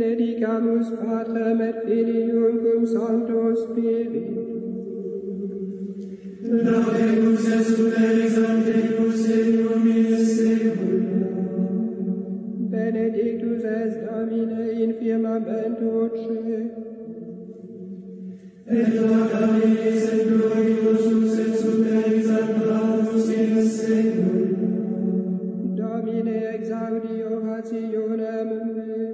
benedicamus Patrem et Filium cum Sancto Spiritus. Laudemus est tutelis antemus in luminis secula. Benedictus est Domine in firmamento cei. Et laudamis et gloriosus et superis antramus in secula. Domine exaudi orationem mei.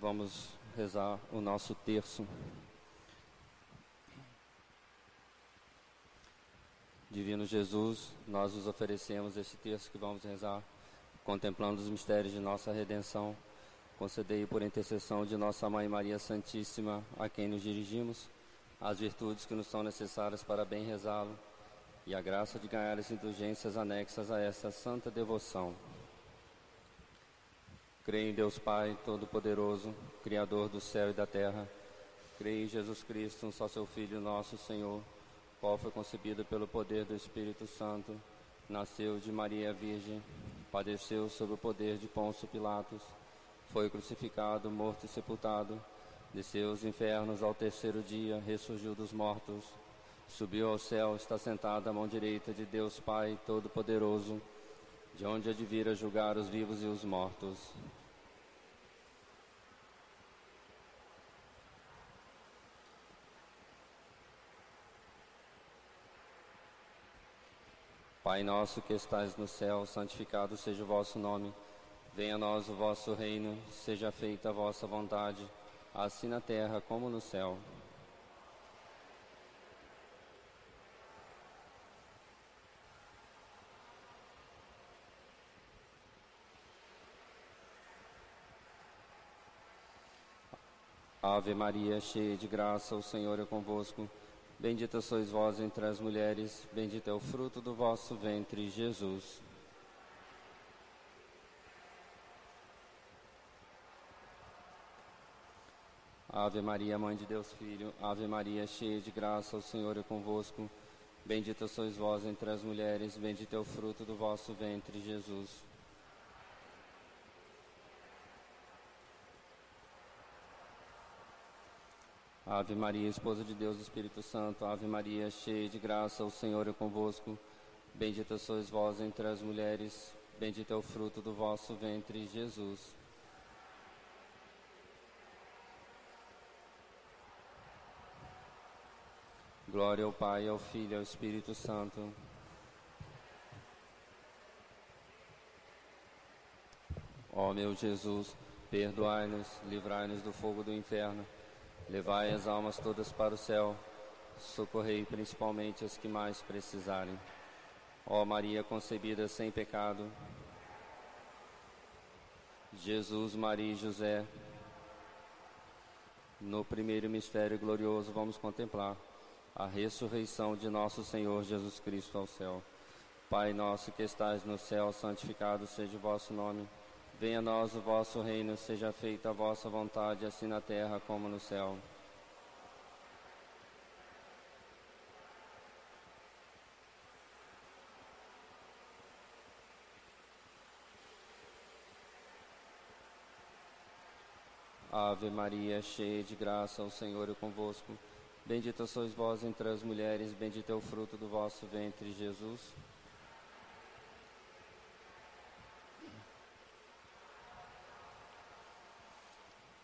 Vamos rezar o nosso terço. Divino Jesus, nós nos oferecemos este terço que vamos rezar, contemplando os mistérios de nossa redenção. Concedei por intercessão de nossa Mãe Maria Santíssima, a quem nos dirigimos, as virtudes que nos são necessárias para bem rezá-lo e a graça de ganhar as indulgências anexas a esta santa devoção. Creio em Deus Pai Todo-Poderoso, Criador do céu e da terra. Creio em Jesus Cristo, um só seu Filho, nosso Senhor, qual foi concebido pelo poder do Espírito Santo, nasceu de Maria Virgem, padeceu sob o poder de Pôncio Pilatos, foi crucificado, morto e sepultado, desceu aos infernos ao terceiro dia, ressurgiu dos mortos, subiu ao céu, está sentado à mão direita de Deus Pai Todo-Poderoso, de onde há de vir a julgar os vivos e os mortos. Pai nosso que estais no céu, santificado seja o vosso nome. Venha a nós o vosso reino, seja feita a vossa vontade, assim na terra como no céu. Ave Maria, cheia de graça, o Senhor é convosco. Bendita sois vós entre as mulheres, bendito é o fruto do vosso ventre, Jesus. Ave Maria, Mãe de Deus Filho, Ave Maria, cheia de graça, o Senhor é convosco. Bendita sois vós entre as mulheres, bendito é o fruto do vosso ventre, Jesus. Ave Maria, esposa de Deus, Espírito Santo, Ave Maria, cheia de graça, o Senhor é convosco. Bendita sois vós entre as mulheres, bendito é o fruto do vosso ventre, Jesus. Glória ao Pai, ao Filho e ao Espírito Santo. Ó meu Jesus, perdoai-nos, livrai-nos do fogo do inferno, levai as almas todas para o céu, socorrei principalmente as que mais precisarem. Ó Maria concebida sem pecado, Jesus, Maria e José, no primeiro mistério glorioso vamos contemplar a ressurreição de nosso Senhor Jesus Cristo ao céu. Pai nosso que estais no céu, santificado seja o vosso nome. Venha a nós o vosso reino, seja feita a vossa vontade, assim na terra como no céu. Ave Maria, cheia de graça, o Senhor é convosco. Bendita sois vós entre as mulheres, bendito é o fruto do vosso ventre, Jesus.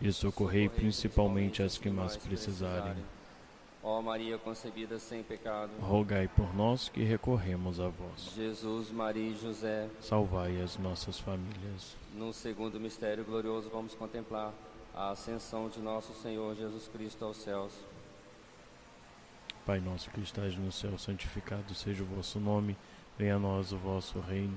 e socorrei principalmente as que mais precisarem. Ó Maria concebida sem pecado, Rogai por nós que recorremos a vós. Jesus, Maria e José, Salvai as nossas famílias. no segundo mistério glorioso vamos contemplar a ascensão de nosso Senhor Jesus Cristo aos céus. Pai nosso que estás no céu, santificado seja o vosso nome, venha a nós o vosso reino.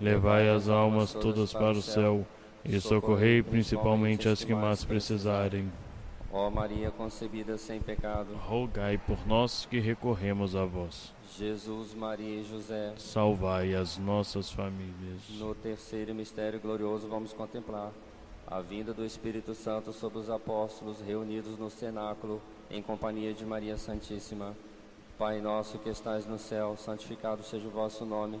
levai as almas todas para o céu e socorrei principalmente as que mais precisarem. Ó Maria concebida sem pecado, Rogai por nós que recorremos a vós. Jesus, Maria e José. Salvai as nossas famílias. No terceiro mistério glorioso vamos contemplar a vinda do Espírito Santo sobre os apóstolos reunidos no cenáculo em companhia de Maria Santíssima. Pai nosso que estais no céu, santificado seja o vosso nome.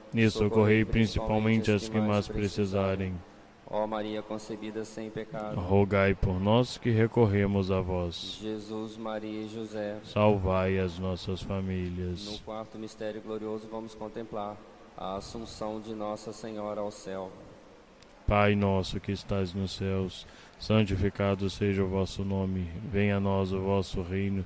e socorrei principalmente as que mais precisarem. Ó Maria concebida sem pecado, Rogai por nós que recorremos a vós. Jesus, Maria e José. Salvai as nossas No famílias. quarto mistério glorioso vamos contemplar a assunção de Nossa Senhora ao céu. Pai nosso que estais nos céus, santificado seja o vosso nome. Venha a nós o vosso reino.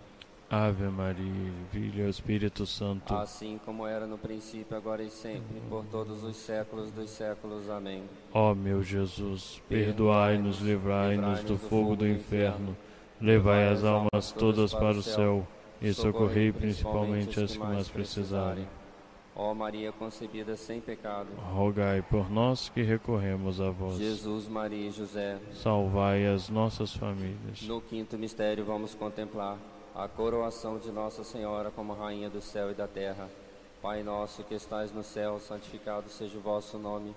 Ave Maria, Filho Espírito Santo. Assim como era no princípio, agora e sempre, por todos os séculos dos séculos. Amém. Ó meu Jesus, perdoai-nos, livrai-nos do fogo do inferno, levai as almas todas para o céu e socorrei principalmente as que mais precisarem. Ó Maria concebida sem pecado, rogai por nós que recorremos a vós. Jesus, Maria e José, salvai as nossas famílias. No quinto mistério vamos contemplar a coroação de Nossa Senhora como Rainha do céu e da terra. Pai nosso que estais no céu, santificado seja o vosso nome.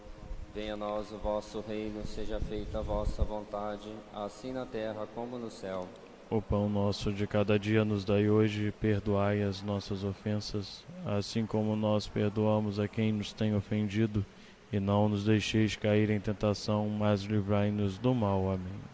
Venha a nós o vosso reino, seja feita a vossa vontade, assim na terra como no céu. O pão nosso de cada dia nos dai hoje, perdoai as nossas ofensas, assim como nós perdoamos a quem nos tem ofendido, e não nos deixeis cair em tentação, mas livrai-nos do mal. Amém.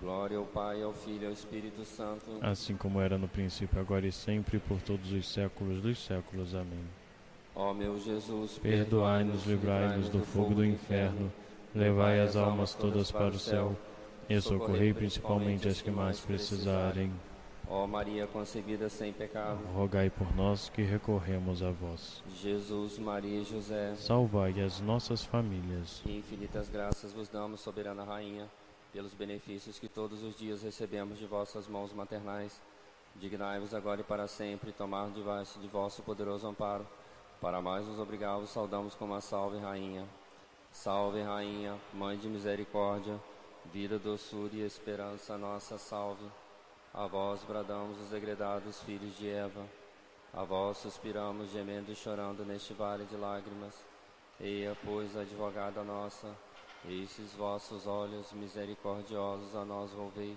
Glória ao Pai, ao Filho e ao Espírito Santo. Assim como era no princípio, agora e sempre, por todos os séculos dos séculos. Amém. Ó meu Jesus, perdoai-nos, livrai-nos do fogo do inferno, levai as almas todas para o céu e socorrei principalmente as que mais precisarem. Ó Maria concebida sem pecado, rogai por nós que recorremos a vós. Jesus, Maria e José, salvai as nossas famílias. Que infinitas graças vos damos, soberana rainha, pelos benefícios que todos os dias recebemos de vossas mãos maternais. Dignai-vos agora e para sempre tomar debaixo de vosso poderoso amparo. Para mais nos obrigar, saudamos como a salve rainha. Salve rainha, mãe de misericórdia, Vida, doçura e esperança, nossa salve. A vós bradamos os degredados filhos de Eva. A vós suspiramos, gemendo e chorando neste vale de lágrimas. Eia, pois, advogada nossa, esses vossos olhos misericordiosos a nós volvei.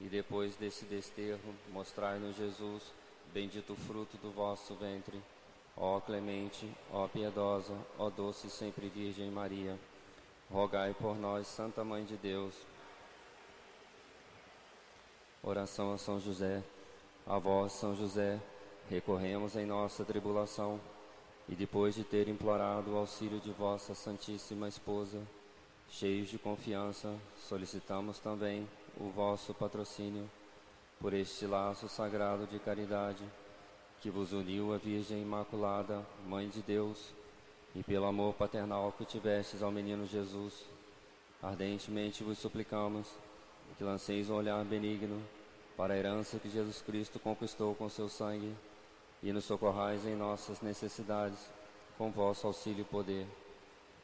E depois desse desterro, mostrai-nos Jesus, bendito fruto do vosso ventre. Ó clemente, ó piedosa, ó doce sempre Virgem Maria rogai por nós, Santa Mãe de Deus. Oração a São José. A vós, São José, recorremos em nossa tribulação e depois de ter implorado o auxílio de vossa Santíssima Esposa, cheios de confiança, solicitamos também o vosso patrocínio por este laço sagrado de caridade que vos uniu a Virgem Imaculada, Mãe de Deus e pelo amor paternal que tivestes ao menino Jesus, ardentemente vos suplicamos que lanceis um olhar benigno para a herança que Jesus Cristo conquistou com seu sangue e nos socorrais em nossas necessidades com vosso auxílio e poder.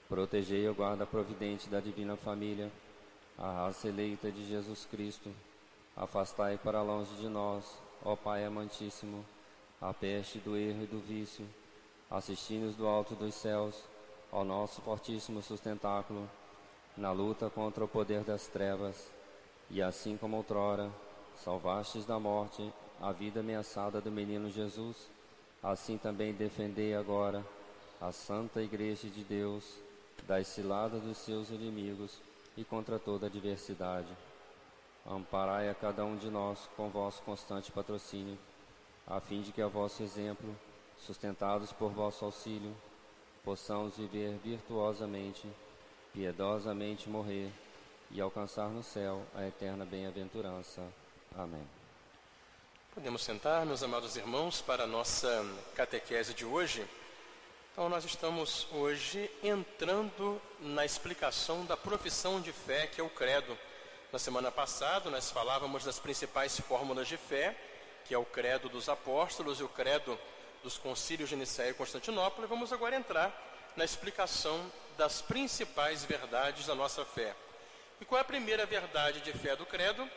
Protegei a guarda providente da divina família, a raça eleita de Jesus Cristo. Afastai para longe de nós, ó Pai amantíssimo, a peste do erro e do vício assistindo-nos do alto dos céus ao nosso fortíssimo sustentáculo na luta contra o poder das trevas, e assim como outrora salvastes da morte a vida ameaçada do menino Jesus, assim também defendei agora a santa igreja de Deus das ciladas dos seus inimigos e contra toda adversidade. Amparai a cada um de nós com vosso constante patrocínio, a fim de que a vosso exemplo sustentados por vosso auxílio, possamos viver virtuosamente, piedosamente morrer e alcançar no céu a eterna bem-aventurança. Amém. Podemos sentar, meus amados irmãos, para a nossa catequese de hoje. Então, nós estamos hoje entrando na explicação da profissão de fé, que é o credo. Na semana passada, nós falávamos das principais fórmulas de fé, que é o credo dos apóstolos e o credo dos concílios de Nicéia e Constantinopla, e vamos agora entrar na explicação das principais verdades da nossa fé. E qual é a primeira verdade de fé do credo?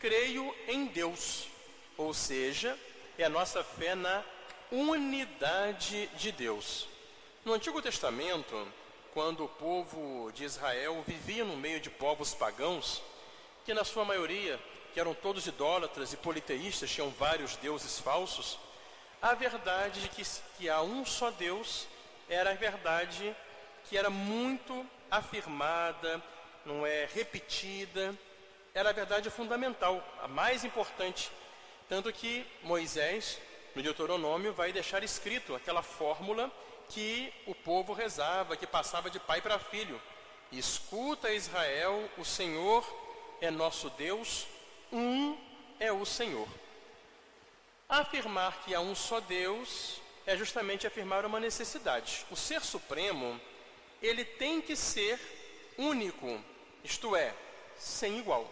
Creio em Deus, ou seja, é a nossa fé na unidade de Deus. No Antigo Testamento, quando o povo de Israel vivia no meio de povos pagãos, que na sua maioria, que eram todos idólatras e politeístas, tinham vários deuses falsos, a verdade de que, que há um só Deus era a verdade que era muito afirmada, não é repetida, era a verdade fundamental, a mais importante. Tanto que Moisés, no Deuteronômio, vai deixar escrito aquela fórmula que o povo rezava, que passava de pai para filho. Escuta Israel, o Senhor é nosso Deus, um é o Senhor. Afirmar que há um só Deus é justamente afirmar uma necessidade. O ser supremo, ele tem que ser único, isto é, sem igual.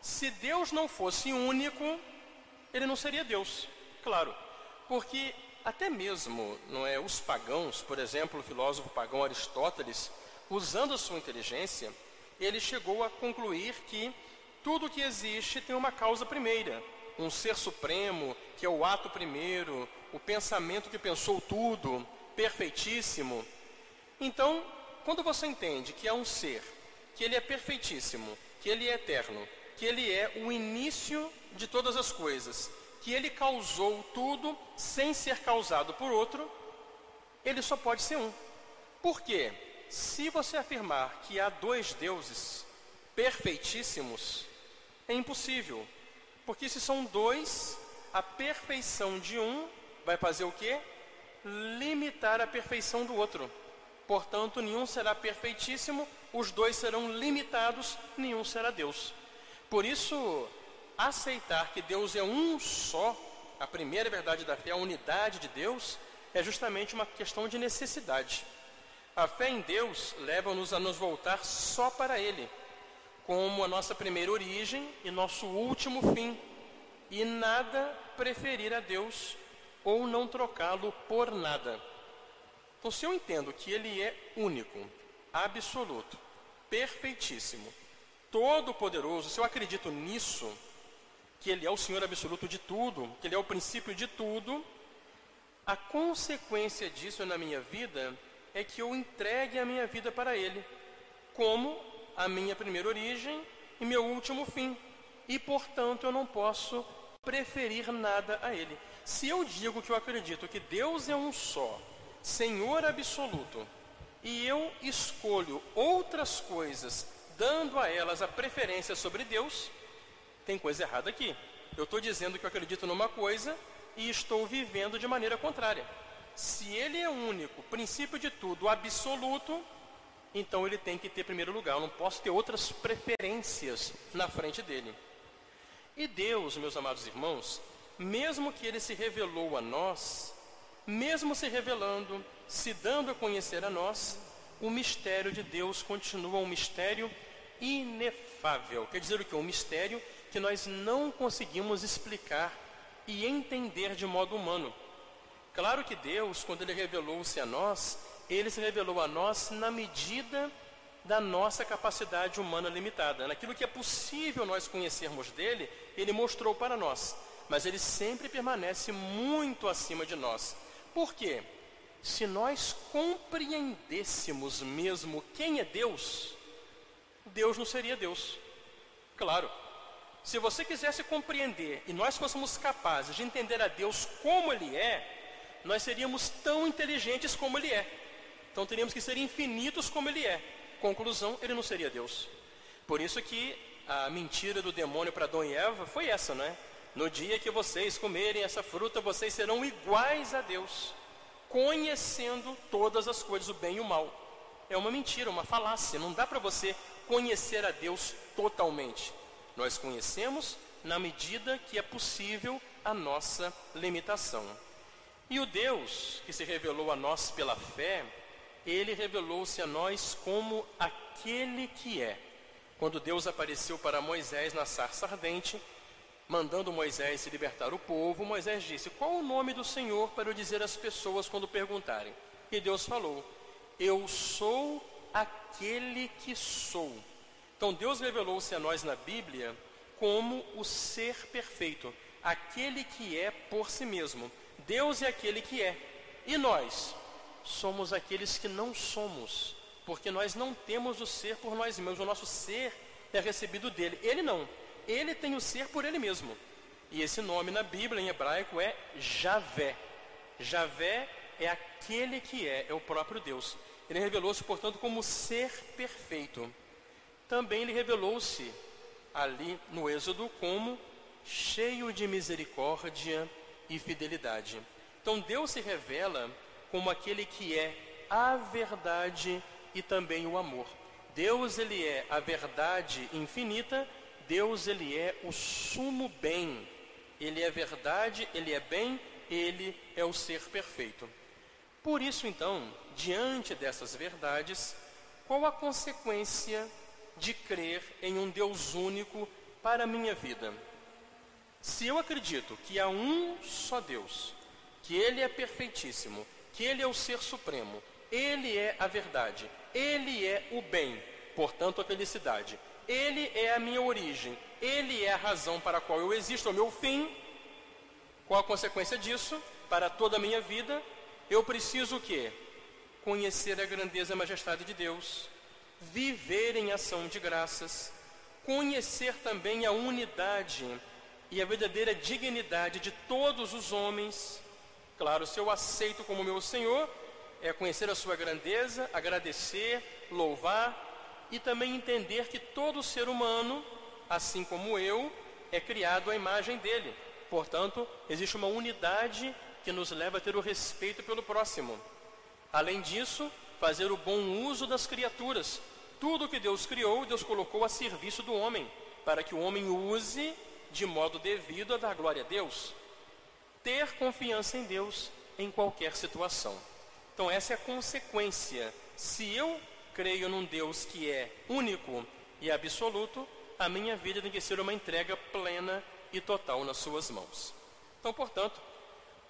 Se Deus não fosse único, ele não seria Deus, claro, porque até mesmo, não é, os pagãos, por exemplo, o filósofo pagão Aristóteles, usando a sua inteligência, ele chegou a concluir que tudo que existe tem uma causa primeira, um ser supremo, que é o ato primeiro, o pensamento que pensou tudo, perfeitíssimo. Então, quando você entende que há um ser, que ele é perfeitíssimo, que ele é eterno, que ele é o início de todas as coisas, que ele causou tudo sem ser causado por outro, ele só pode ser um. Por quê? Se você afirmar que há dois deuses perfeitíssimos, é impossível. Porque se são dois, a perfeição de um vai fazer o quê? Limitar a perfeição do outro. Portanto, nenhum será perfeitíssimo, os dois serão limitados, nenhum será Deus. Por isso, aceitar que Deus é um só, a primeira verdade da fé, a unidade de Deus, é justamente uma questão de necessidade. A fé em Deus leva-nos a nos voltar só para Ele, como a nossa primeira origem e nosso último fim, e nada preferir a Deus ou não trocá-lo por nada. Então, se eu entendo que Ele é único, absoluto, perfeitíssimo, todo-poderoso, se eu acredito nisso, que Ele é o Senhor absoluto de tudo, que Ele é o princípio de tudo, a consequência disso na minha vida é que eu entregue a minha vida para Ele, como a minha primeira origem e meu último fim. E, portanto, eu não posso preferir nada a Ele. Se eu digo que eu acredito que Deus é um só, Senhor absoluto, e eu escolho outras coisas, dando a elas a preferência sobre Deus, tem coisa errada aqui. Eu estou dizendo que eu acredito numa coisa e estou vivendo de maneira contrária. Se ele é único, princípio de tudo, absoluto, então ele tem que ter primeiro lugar. Eu não posso ter outras preferências na frente dele. E Deus, meus amados irmãos, mesmo que ele se revelou a nós, mesmo se revelando, se dando a conhecer a nós, o mistério de Deus continua um mistério inefável. Quer dizer o que? Um mistério que nós não conseguimos explicar e entender de modo humano. Claro que Deus, quando Ele revelou-se a nós, Ele se revelou a nós na medida da nossa capacidade humana limitada. Naquilo que é possível nós conhecermos dele, Ele mostrou para nós. Mas Ele sempre permanece muito acima de nós. Por quê? Se nós compreendêssemos mesmo quem é Deus, Deus não seria Deus. Claro. Se você quisesse compreender e nós fôssemos capazes de entender a Deus como Ele é, nós seríamos tão inteligentes como Ele é. Então teríamos que ser infinitos como Ele é. Conclusão, Ele não seria Deus. Por isso que a mentira do demônio para Adão e Eva foi essa, não é? No dia que vocês comerem essa fruta, vocês serão iguais a Deus, conhecendo todas as coisas, o bem e o mal. É uma mentira, uma falácia. Não dá para você conhecer a Deus totalmente. Nós conhecemos na medida que é possível a nossa limitação. E o Deus que se revelou a nós pela fé, ele revelou-se a nós como aquele que é. Quando Deus apareceu para Moisés na sarça ardente, mandando Moisés se libertar o povo, Moisés disse: Qual o nome do Senhor para eu dizer às pessoas quando perguntarem? E Deus falou: Eu sou aquele que sou. Então Deus revelou-se a nós na Bíblia como o ser perfeito, aquele que é por si mesmo. Deus é aquele que é. E nós somos aqueles que não somos, porque nós não temos o ser por nós mesmos, o nosso ser é recebido dele. Ele não. Ele tem o ser por ele mesmo. E esse nome na Bíblia em hebraico é Javé. Javé é aquele que é, é o próprio Deus. Ele revelou-se, portanto, como ser perfeito também ele revelou-se ali no Êxodo como cheio de misericórdia e fidelidade. Então Deus se revela como aquele que é a verdade e também o amor. Deus ele é a verdade infinita, Deus ele é o sumo bem. Ele é verdade, ele é bem, ele é o ser perfeito. Por isso então, diante dessas verdades, qual a consequência de crer em um Deus único para a minha vida. Se eu acredito que há um só Deus, que Ele é perfeitíssimo, que Ele é o Ser Supremo, Ele é a verdade, Ele é o bem, portanto a felicidade, Ele é a minha origem, Ele é a razão para a qual eu existo, é o meu fim, qual a consequência disso para toda a minha vida? Eu preciso o quê? Conhecer a grandeza e a majestade de Deus, viver em ação de graças, conhecer também a unidade e a verdadeira dignidade de todos os homens. Claro, se eu aceito como meu Senhor, é conhecer a sua grandeza, agradecer, louvar e também entender que todo ser humano, assim como eu, é criado à imagem dele. Portanto, existe uma unidade que nos leva a ter o respeito pelo próximo. Além disso, fazer o bom uso das criaturas. Tudo que Deus criou, Deus colocou a serviço do homem, para que o homem use de modo devido a dar glória a Deus. Ter confiança em Deus em qualquer situação. Então, essa é a consequência. Se eu creio num Deus que é único e absoluto, a minha vida tem que ser uma entrega plena e total nas suas mãos. Então, portanto,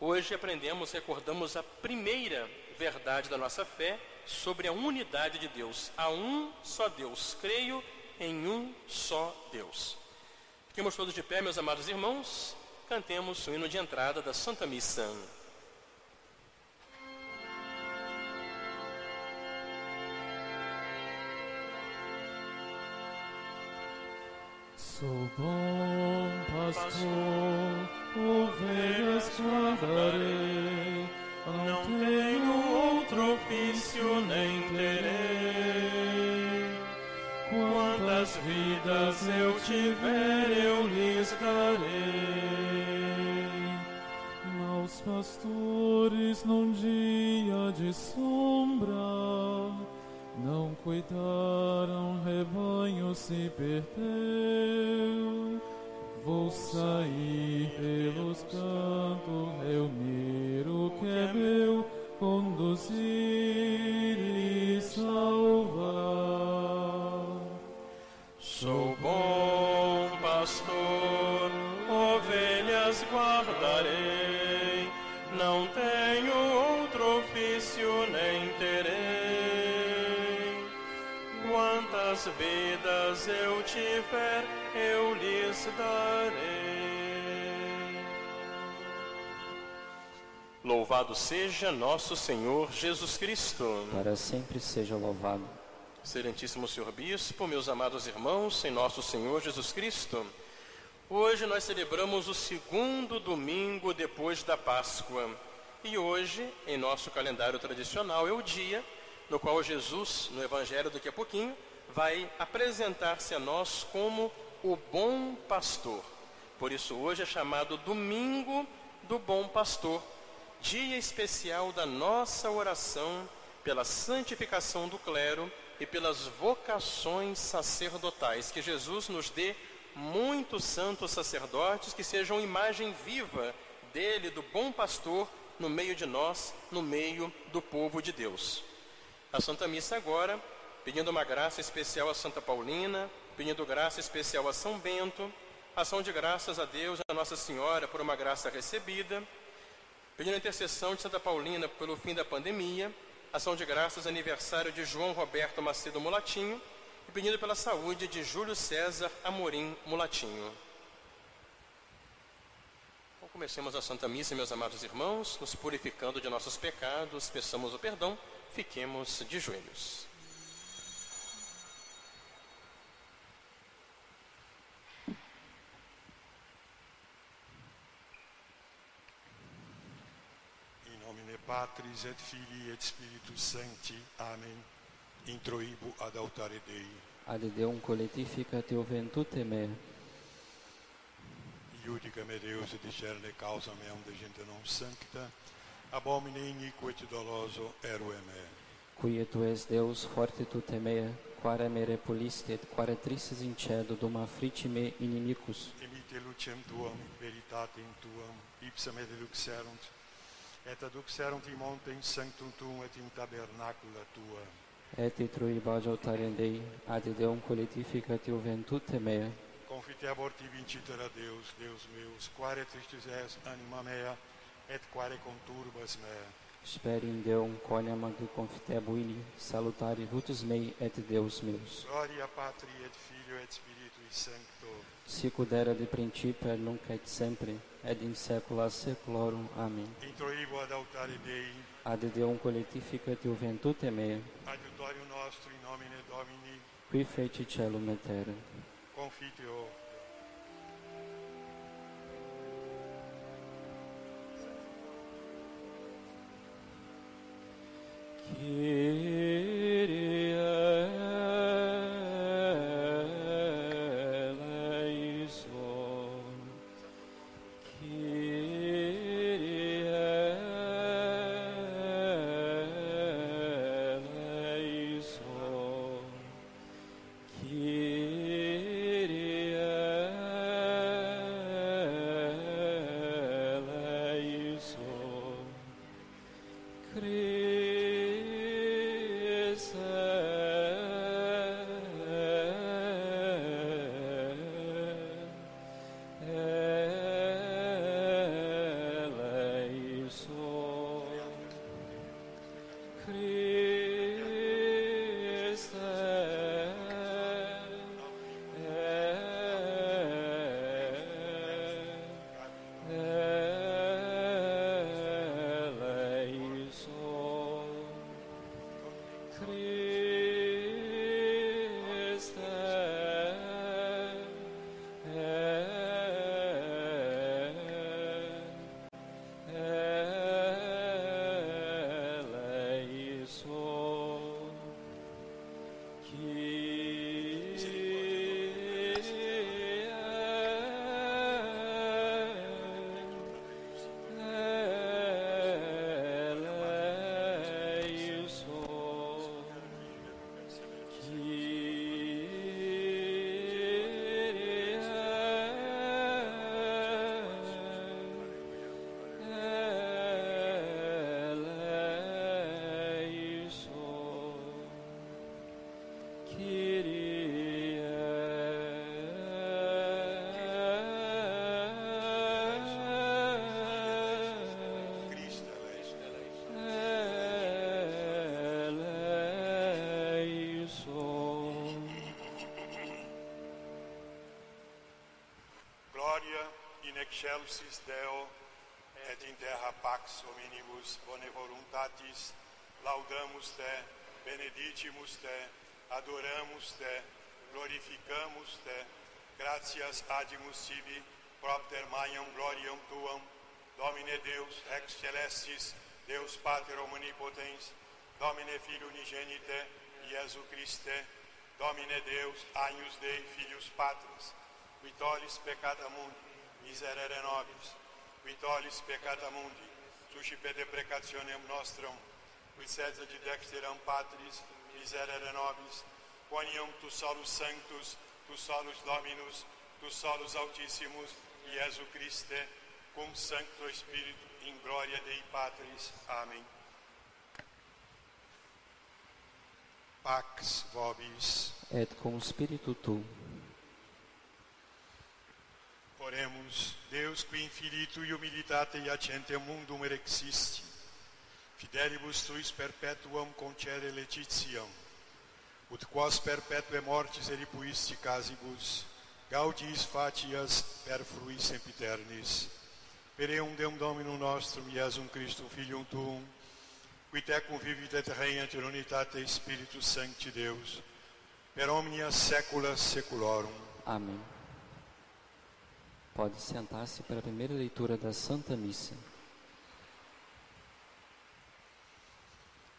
hoje aprendemos, recordamos a primeira verdade da nossa fé sobre a unidade de Deus. Há um só Deus. Creio em um só Deus. Fiquemos todos de pé, meus amados irmãos. Cantemos o hino de entrada da Santa Missa. Sou bom pastor, ovelhas guardarei, nem terei. Quantas vidas eu tiver, eu lhes darei. Maus pastores num dia de sombra não cuidaram, rebanho se perdeu. Vou sair pelos cantos, reunir o que é meu, conduzir Quantas vidas eu tiver, eu lhes darei. Louvado seja nosso Senhor Jesus Cristo. Para sempre seja louvado. Excelentíssimo Senhor Bispo, meus amados irmãos, em nosso Senhor Jesus Cristo, hoje nós celebramos o segundo domingo depois da Páscoa. E hoje, em nosso calendário tradicional, é o dia no qual Jesus, no Evangelho daqui a pouquinho, vai apresentar-se a nós como o bom pastor. Por isso, hoje é chamado Domingo do Bom Pastor, dia especial da nossa oração pela santificação do clero e pelas vocações sacerdotais. Que Jesus nos dê muitos santos sacerdotes que sejam imagem viva dele, do bom pastor, no meio de nós, no meio do povo de Deus. A Santa Missa agora, pedindo uma graça especial a Santa Paulina, pedindo graça especial a São Bento, ação de graças a Deus, a Nossa Senhora, por uma graça recebida, pedindo a intercessão de Santa Paulina pelo fim da pandemia, ação de graças aniversário de João Roberto Macedo Mulatinho e pedindo pela saúde de Júlio César Amorim Mulatinho. Então, comecemos a Santa Missa, meus amados irmãos, nos purificando de nossos pecados, peçamos o perdão, fiquemos de joelhos. In nomine Patris et Filii et Spiritus Sancti. Amen. Introibu ad altare Dei. Ad Deum coletificat juventute me, Iudica me Deus et discerne causa meam de gente non sancta. Abomine iniquo et doloso erue me. qui tu es Deus forte tute mea, quare me repuliste et quare tristes incedo dum afflici me inimicus. Emite lucem tuam, veritatem tuam, ipsa me deduxerunt, et aduxerunt in montem sanctum tuum et in tabernacula tua. Et truibajo altarem Dei, ad Deum coletificat juventute mea, Confitebor tibi incitera Deus, Deus meus, quare tristis es anima mea, et quare conturbas mea. Speri in Deum quoniam ad confitebuili, salutari vutus mei et Deus meus. Gloria Patri et Filio et Spiritui Sancto. Sicut erat de principio et nunc et sempre, et in saecula saeculorum. Amen. Introibo ad altare Dei, Ad Deum coletificat juventute mea, adiutorium nostro in nomine Domini, qui feci celum et terra. confiteo. It is. In excelsis Deo et in terra pax hominibus bone voluntatis laudamus te, benedicimus te, adoramos te, glorificamos te, gratias adimus sibi propter maiam gloriam tuam, Domine Deus ex celestis, Deus Pater omnipotens, Domine Filio unigenite, Iesu Christe, Domine Deus, agnus Dei, Filius Patris, qui tollis peccata mundi, miserere nobis, qui tollis peccata mundi, suscipe deprecationem nostrum, qui sed de dexteram Patris, miserere nobis, quoniam tu solus sanctus, tu solus Dominus, tu solus Altissimus, Iesu Christe, cum Sancto Spiritu, in gloria Dei Patris. Amém. Pax vobis. Et cum spiritu tu. Oremos, E humilitate iacentem mundum erexisti, fidelibus tuis perpetuam concere letitiam, ut quas perpetue mortis eripuisti casibus, gaudiis fatias per fruis sempiternis, per eum Deum Dominum nostrum, Iesum Christum, Filium Tuum, qui te convivit et regnat in unitate Spiritus Sancti Deus, per omnia saecula saeculorum. Amém. Pode sentar-se para a primeira leitura da Santa Missa.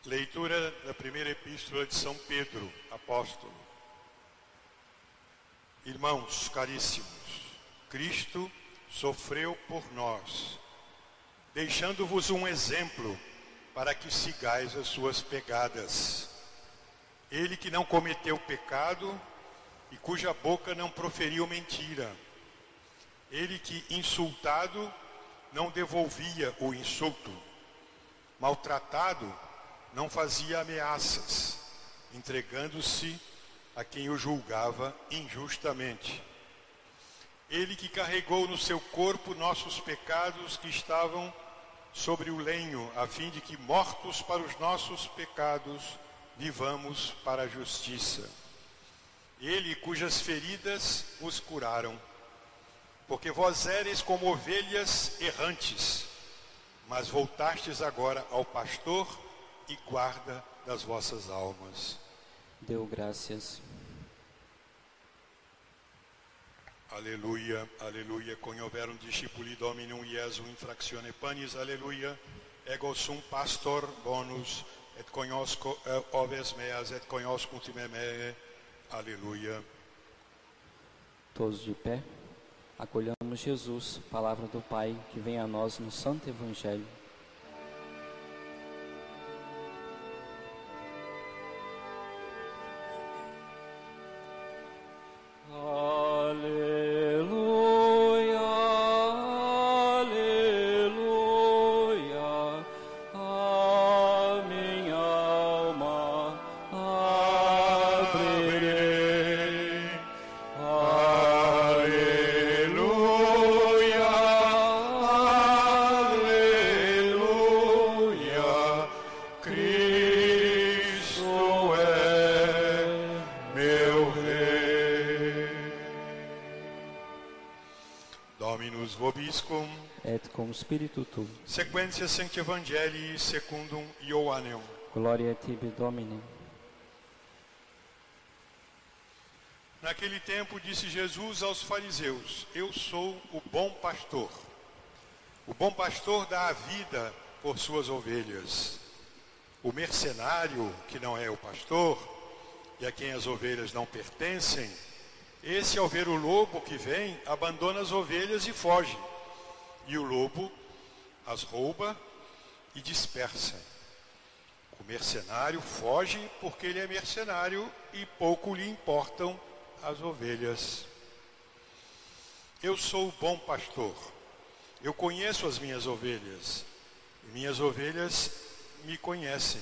Leitura da primeira epístola de São Pedro, apóstolo. Irmãos caríssimos, Cristo sofreu por nós, deixando-vos um exemplo para que sigais as suas pegadas. Ele que não cometeu pecado e cuja boca não proferiu mentira. Ele que, insultado, não devolvia o insulto. Maltratado, não fazia ameaças, entregando-se a quem o julgava injustamente. Ele que carregou no seu corpo nossos pecados que estavam sobre o lenho, a fim de que, mortos para os nossos pecados, vivamos para a justiça. Ele cujas feridas os curaram, porque vós éreis como ovelhas errantes, mas voltastes agora ao pastor e guarda das vossas almas. Deu graças. Alleluia, alleluia. Conioverum discipuli Dominum Iesu in fractione panis, alleluia. Ego sum pastor bonus, et cognosco eh, oves meas, et me me, aleluia. Todos de pé, acolhamos Jesus, palavra do Pai, que vem a nós no Santo Evangelho. Vobiscum, Et cum spiritu tu, sequentia Sancti Evangelii secundum Ioanneum. gloria tibi Domine. Naquele tempo disse Jesus aos fariseus: Eu sou o bom pastor. O bom pastor dá a vida por suas ovelhas. O mercenário, que não é o pastor, e a quem as ovelhas não pertencem, esse, ao ver o lobo que vem, abandona as ovelhas e foge. E o lobo as rouba e dispersa. O mercenário foge porque ele é mercenário e pouco lhe importam as ovelhas. Eu sou o bom pastor. Eu conheço as minhas ovelhas. E minhas ovelhas me conhecem.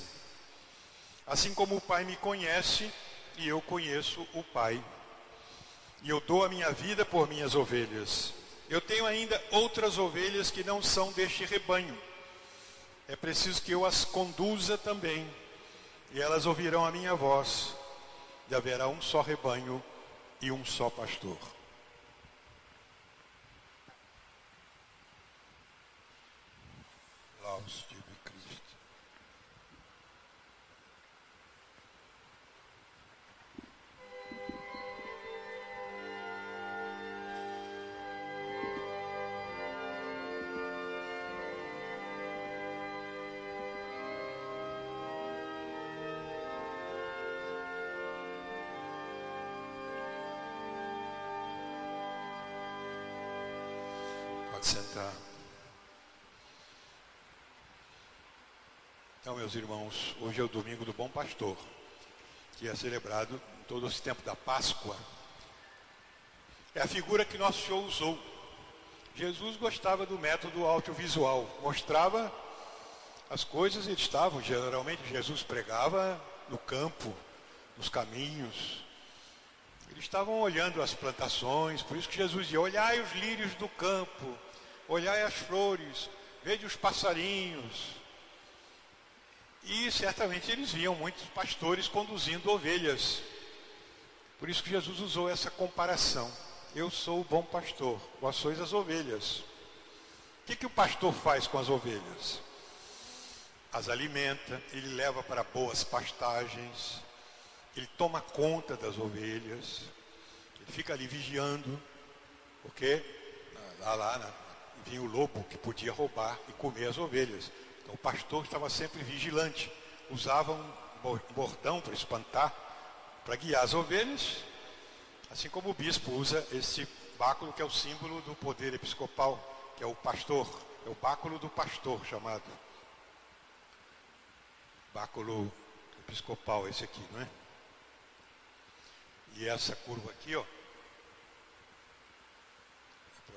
Assim como o Pai me conhece e eu conheço o Pai. E eu dou a minha vida por minhas ovelhas. Eu tenho ainda outras ovelhas que não são deste rebanho. É preciso que eu as conduza também. E elas ouvirão a minha voz. E haverá um só rebanho e um só pastor. Sentar. Então, meus irmãos, hoje é o domingo do Bom Pastor, que é celebrado todo esse tempo da Páscoa. É a figura que nosso Senhor usou. Jesus gostava do método audiovisual, mostrava as coisas, eles estavam, geralmente Jesus pregava no campo, nos caminhos. Eles estavam olhando as plantações, por isso que Jesus dizia: Olhai os lírios do campo, olhai as flores, vede os passarinhos. E certamente eles viam muitos pastores conduzindo ovelhas. Por isso que Jesus usou essa comparação. Eu sou o bom pastor, vós sois as ovelhas. O que, que o pastor faz com as ovelhas? As alimenta, ele leva para boas pastagens, ele toma conta das ovelhas, ele fica ali vigiando, porque lá, lá né, vinha o lobo que podia roubar e comer as ovelhas. Então o pastor estava sempre vigilante, usava um bordão para espantar, para guiar as ovelhas, assim como o bispo usa esse báculo que é o símbolo do poder episcopal, que é o pastor, é o báculo do pastor chamado. Báculo episcopal, esse aqui, não é? E essa curva aqui, ó,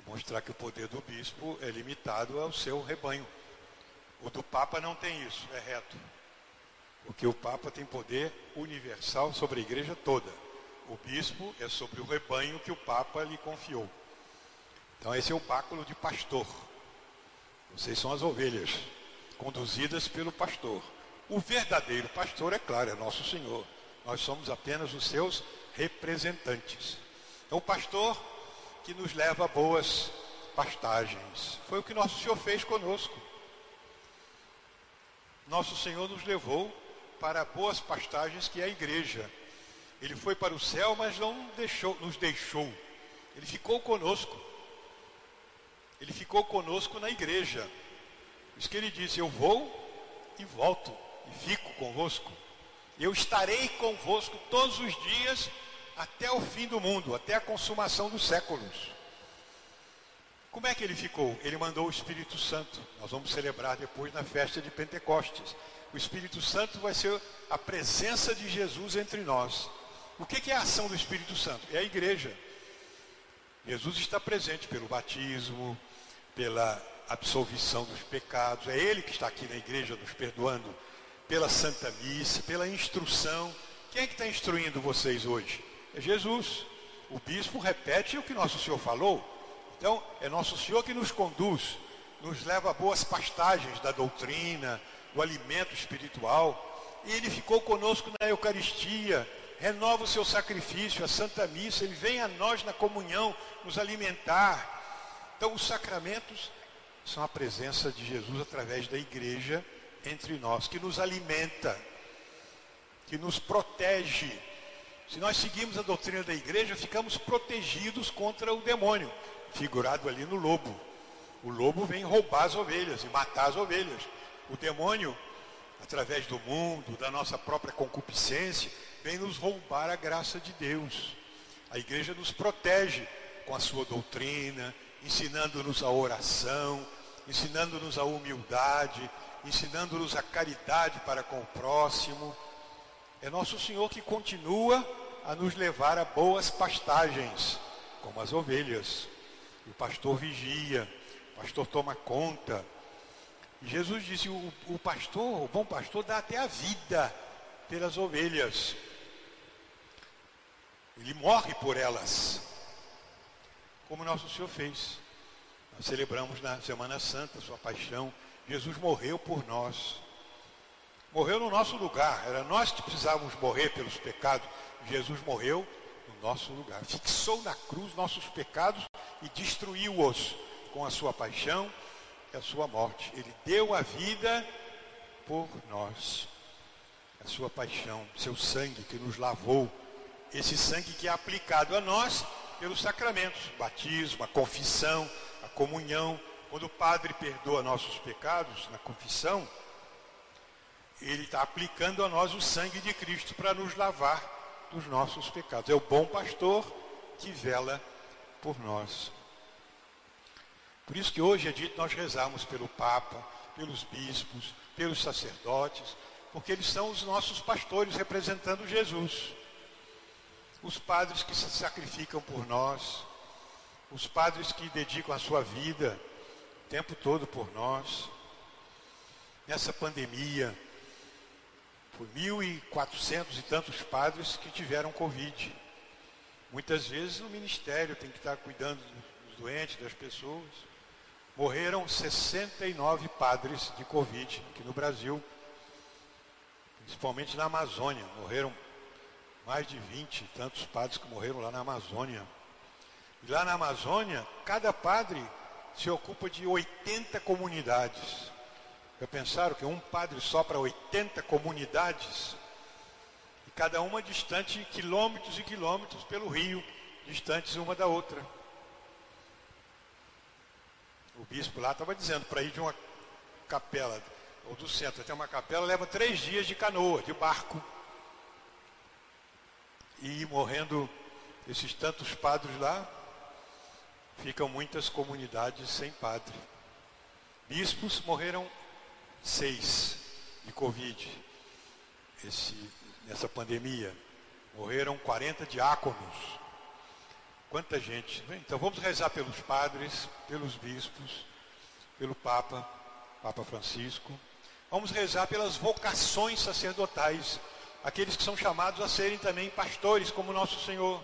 mostrar que o poder do bispo é limitado ao seu rebanho. O do Papa não tem isso, é reto. Porque o Papa tem poder universal sobre a igreja toda. O bispo é sobre o rebanho que o Papa lhe confiou. Então esse é o báculo de pastor. Vocês são as ovelhas, conduzidas pelo pastor. O verdadeiro pastor, é claro, é nosso Senhor. Nós somos apenas os seus representantes. Então, o pastor que nos leva a boas pastagens. Foi o que nosso Senhor fez conosco. Nosso Senhor nos levou para boas pastagens, que é a igreja. Ele foi para o céu, mas não deixou, nos deixou. Ele ficou conosco. Ele ficou conosco na igreja. Isso que ele disse: Eu vou e volto e fico convosco. Eu estarei convosco todos os dias até o fim do mundo, até a consumação dos séculos. Como é que ele ficou? Ele mandou o Espírito Santo. Nós vamos celebrar depois na festa de Pentecostes. O Espírito Santo vai ser a presença de Jesus entre nós. O que é a ação do Espírito Santo? É a igreja. Jesus está presente pelo batismo, pela absolvição dos pecados. É Ele que está aqui na igreja nos perdoando, pela Santa Missa, pela instrução. Quem é que está instruindo vocês hoje? É Jesus. O bispo repete o que nosso Senhor falou. Então, é nosso Senhor que nos conduz, nos leva a boas pastagens da doutrina, do alimento espiritual. E Ele ficou conosco na Eucaristia, renova o seu sacrifício, a Santa Missa, Ele vem a nós na comunhão nos alimentar. Então, os sacramentos são a presença de Jesus através da igreja entre nós, que nos alimenta, que nos protege. Se nós seguimos a doutrina da igreja, ficamos protegidos contra o demônio, figurado ali no lobo. O lobo vem roubar as ovelhas e matar as ovelhas. O demônio, através do mundo, da nossa própria concupiscência, vem nos roubar a graça de Deus. A igreja nos protege com a sua doutrina, ensinando-nos a oração, ensinando-nos a humildade, ensinando-nos a caridade para com o próximo. É nosso Senhor que continua a nos levar a boas pastagens, como as ovelhas. O pastor vigia, o pastor toma conta. Jesus disse: o, o pastor, o bom pastor, dá até a vida pelas ovelhas. Ele morre por elas, como nosso Senhor fez. Nós celebramos na Semana Santa sua paixão. Jesus morreu por nós. Morreu no nosso lugar. Era nós que precisávamos morrer pelos pecados. Jesus morreu no nosso lugar. Fixou na cruz nossos pecados e destruiu-os com a sua paixão e a sua morte. Ele deu a vida por nós. A sua paixão, seu sangue que nos lavou esse sangue que é aplicado a nós pelos sacramentos, batismo, a confissão, a comunhão. Quando o padre perdoa nossos pecados na confissão, ele está aplicando a nós o sangue de Cristo para nos lavar dos nossos pecados. É o bom pastor que vela por nós. Por isso que hoje é dito nós rezamos pelo Papa, pelos bispos, pelos sacerdotes, porque eles são os nossos pastores representando Jesus os padres que se sacrificam por nós, os padres que dedicam a sua vida o tempo todo por nós. Nessa pandemia, por 1.400 e tantos padres que tiveram Covid. Muitas vezes o ministério tem que estar cuidando dos doentes, das pessoas. Morreram 69 padres de Covid aqui no Brasil, principalmente na Amazônia. Morreram mais de 20 e tantos padres que morreram lá na Amazônia. E lá na Amazônia, cada padre se ocupa de 80 comunidades. Já pensaram que um padre só para 80 comunidades? E cada uma distante quilômetros e quilômetros pelo rio, distantes uma da outra. O bispo lá estava dizendo, para ir de uma capela, ou do centro até uma capela, leva três dias de canoa, de barco e morrendo esses tantos padres lá, ficam muitas comunidades sem padre. Bispos morreram seis de Covid esse, nessa pandemia. Morreram 40 diáconos. Quanta gente. Então vamos rezar pelos padres, pelos bispos, pelo Papa, Papa Francisco. Vamos rezar pelas vocações sacerdotais aqueles que são chamados a serem também pastores, como nosso Senhor.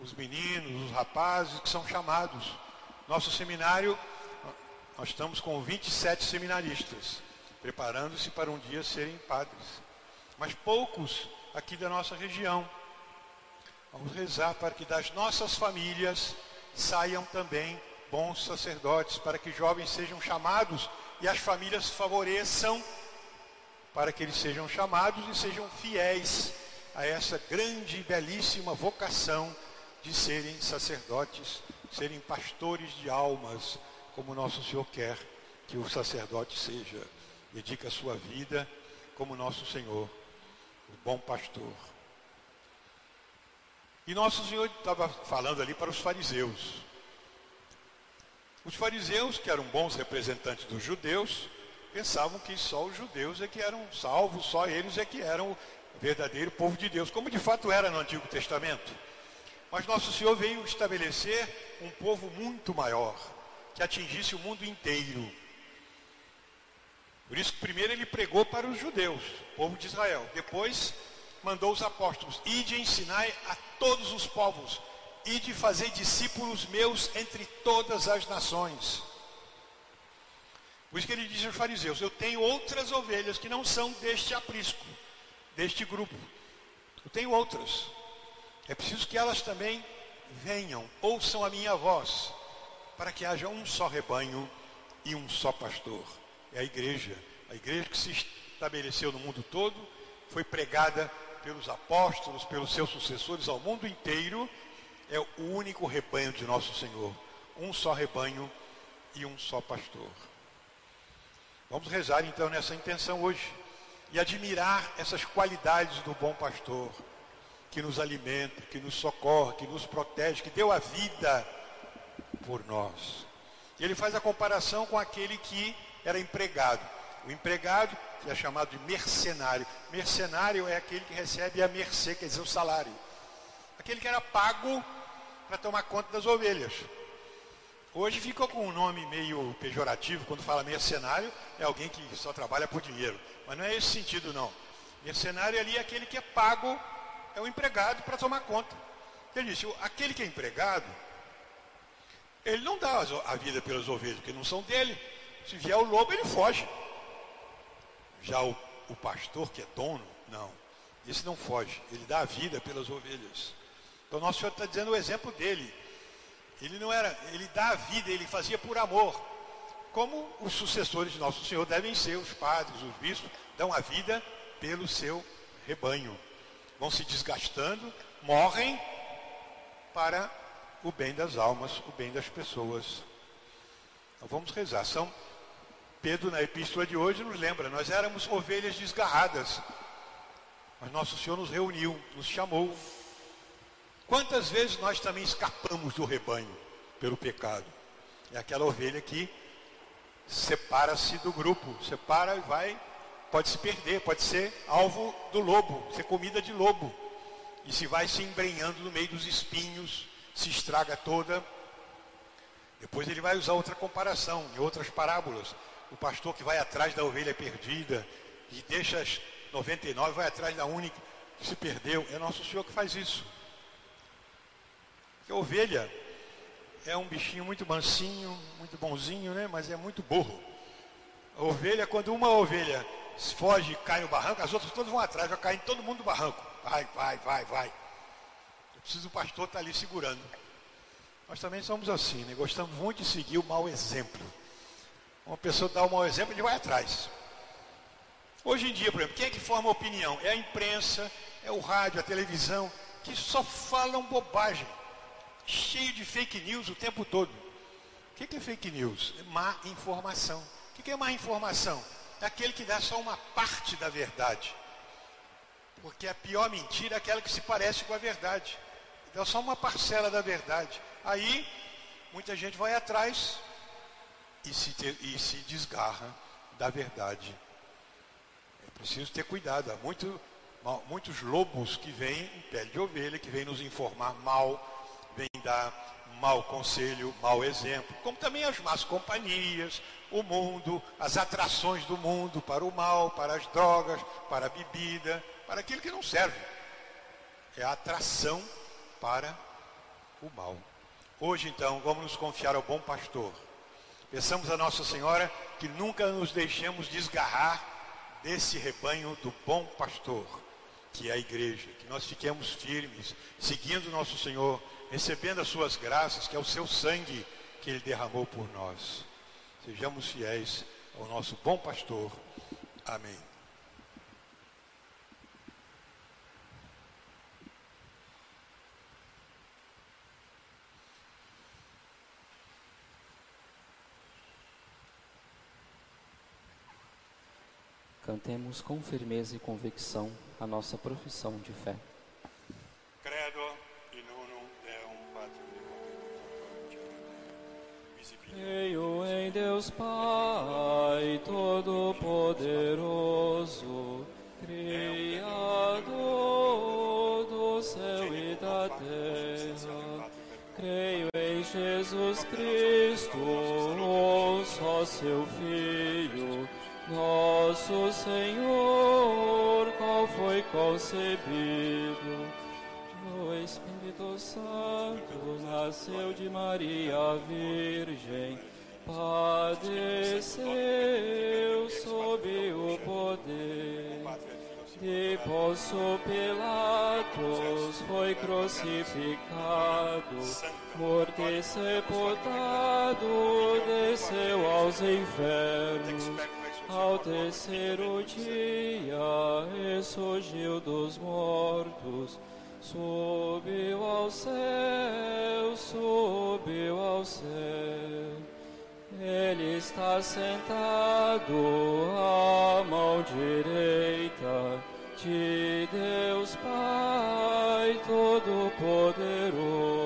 Os meninos, os rapazes que são chamados. Nosso seminário, nós estamos com 27 seminaristas, preparando-se para um dia serem padres. Mas poucos aqui da nossa região. Vamos rezar para que das nossas famílias saiam também bons sacerdotes, para que jovens sejam chamados e as famílias favoreçam para que eles sejam chamados e sejam fiéis a essa grande e belíssima vocação de serem sacerdotes, serem pastores de almas, como nosso Senhor quer que o sacerdote seja. Dedica a sua vida como nosso Senhor, o bom pastor. E nosso Senhor estava falando ali para os fariseus. Os fariseus, que eram bons representantes dos judeus, pensavam que só os judeus é que eram salvos, só eles é que eram o verdadeiro povo de Deus, como de fato era no Antigo Testamento. Mas nosso Senhor veio estabelecer um povo muito maior, que atingisse o mundo inteiro. Por isso primeiro ele pregou para os judeus, povo de Israel. Depois mandou os apóstolos, ide ensinai a todos os povos, ide fazer discípulos meus entre todas as nações. Por isso que ele diz aos fariseus, eu tenho outras ovelhas que não são deste aprisco, deste grupo. Eu tenho outras. É preciso que elas também venham, ouçam a minha voz, para que haja um só rebanho e um só pastor é a igreja. A igreja que se estabeleceu no mundo todo, foi pregada pelos apóstolos, pelos seus sucessores ao mundo inteiro, é o único rebanho de nosso Senhor. Um só rebanho e um só pastor. Vamos rezar então nessa intenção hoje e admirar essas qualidades do bom pastor, que nos alimenta, que nos socorre, que nos protege, que deu a vida por nós. Ele faz a comparação com aquele que era empregado. O empregado é chamado de mercenário. Mercenário é aquele que recebe a mercê, quer dizer, o salário. Aquele que era pago para tomar conta das ovelhas. Hoje ficou com um nome meio pejorativo, quando fala mercenário, é alguém que só trabalha por dinheiro. Mas não é esse sentido, não. Mercenário ali é aquele que é pago, é o empregado para tomar conta. Ele disse, aquele que é empregado, ele não dá a vida pelas ovelhas, porque não são dele. Se vier o lobo, ele foge. Já o, o pastor, que é dono, não. Esse não foge. Ele dá a vida pelas ovelhas. Então, nosso Senhor está dizendo o exemplo dele. Ele não era, ele dá a vida, ele fazia por amor. Como os sucessores de nosso Senhor devem ser, os padres, os bispos, dão a vida pelo seu rebanho. Vão se desgastando, morrem para o bem das almas, o bem das pessoas. Então vamos rezar. São Pedro, na epístola de hoje, nos lembra: nós éramos ovelhas desgarradas, mas nosso Senhor nos reuniu, nos chamou. Quantas vezes nós também escapamos do rebanho pelo pecado? É aquela ovelha que separa-se do grupo, separa e vai, pode se perder, pode ser alvo do lobo, ser comida de lobo. E se vai se embrenhando no meio dos espinhos, se estraga toda. Depois ele vai usar outra comparação, em outras parábolas o pastor que vai atrás da ovelha perdida e deixa as 99, vai atrás da única que se perdeu. É nosso Senhor que faz isso. Porque a ovelha é um bichinho muito mansinho, muito bonzinho, né? mas é muito burro. A ovelha, quando uma ovelha foge e cai no barranco, as outras todas vão atrás, vai cair todo mundo no barranco. Vai, vai, vai, vai. Eu preciso do pastor estar ali segurando. Nós também somos assim, né? gostamos muito de seguir o mau exemplo. Uma pessoa dá um mau exemplo, ele vai atrás. Hoje em dia, por exemplo, quem é que forma opinião? É a imprensa, é o rádio, a televisão, que só falam bobagem, cheio de fake news o tempo todo. O que é fake news? É má informação. O que é má informação? É aquele que dá só uma parte da verdade. Porque a pior mentira é aquela que se parece com a verdade. Dá só uma parcela da verdade. Aí, muita gente vai atrás e se, e se desgarra da verdade. É preciso ter cuidado. Há muito, muitos lobos que vêm em pele de ovelha, que vêm nos informar mal, vêm dar mau conselho, mau exemplo, como também as más companhias, o mundo, as atrações do mundo para o mal, para as drogas, para a bebida, para aquilo que não serve. É a atração para o mal. Hoje, então, vamos nos confiar ao bom pastor Peçamos a Nossa Senhora que nunca nos deixemos desgarrar desse rebanho do bom pastor, que é a igreja, que nós fiquemos firmes, seguindo nosso Senhor, recebendo as suas graças, que é o seu sangue que ele derramou por nós. Sejamos fiéis ao nosso bom pastor. Amém. Cantemos com firmeza e convicção a nossa profissão de fé. Credo in unum Deum. Creio em Deus Pai Todo-Poderoso, Criador do céu e da terra. Creio em Jesus Cristo, o só seu Filho, nosso Senhor, qual foi concebido. O Espírito Santo nasceu de Maria Virgem, padeceu sob o poder de Pôncio Pilatos, foi crucificado, morto e sepultado, desceu aos infernos. Ao terceiro dia ressurgiu dos mortos, subiu ao céu, subiu ao céu. Ele está sentado à mão direita de Deus Pai Todo-Poderoso,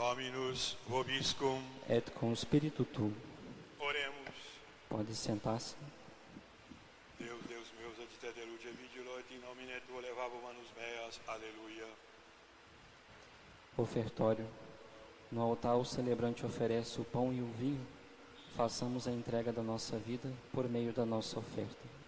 Dominus vobiscum. Et com Espírito tu, Oremos. pode sentar-se. Deus, Deus meus, a te deluge vigilo et in nomine tuo levavo manus meas. Aleluia. Ofertório. No altar, o celebrante oferece o pão e o vinho. Façamos a entrega da nossa vida por meio da nossa oferta.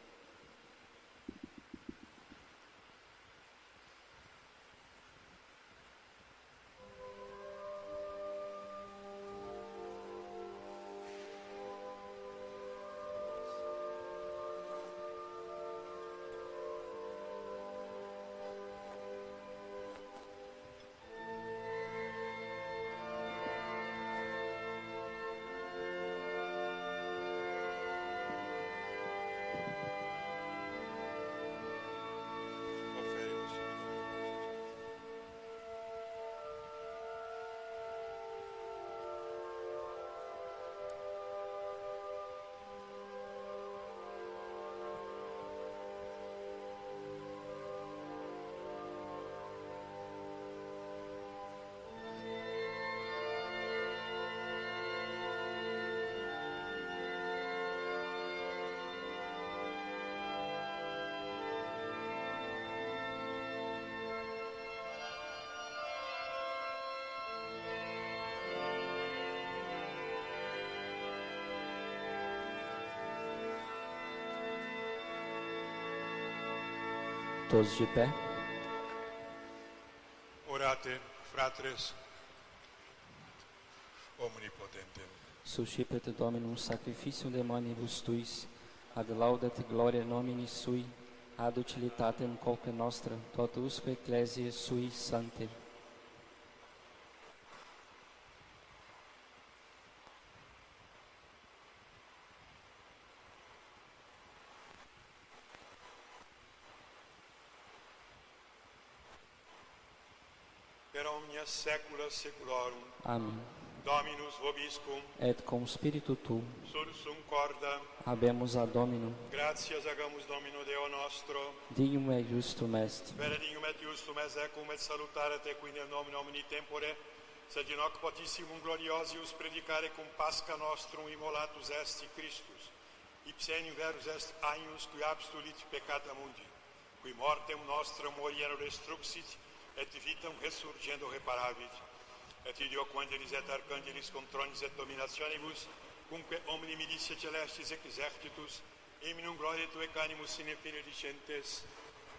Todos de pé. Orate, fratres, omnipotentem. Suscipet Dominum sacrificium de manibus tuis, ad laudet gloria nomini sui, ad utilitatem colpe nostra, totusque ecclesiae sui sante. Per omnia saecula saeculorum. Amém. Dominus vobiscum. Et cum spiritu tu, Sursum corda. habemus a Dominum, Gratias agamus Domino Deo nostro. dignum et justum est. Vere dignum et justum es ecum et salutare te qui nel nomine omni tempore, sed in hoc potissimum gloriosius predicare cum Pasca nostrum immolatus est Christus. Ipsenium verus est agnus qui abstulit peccata mundi, qui mortem nostrum moriero destruxit, et vitam resurgendo reparavit. Et ideo quangelis et arcangelis cum tronis et dominationibus, cumque omni militia celestis exercitus, eminum gloria tue canimus sine fine dicentes,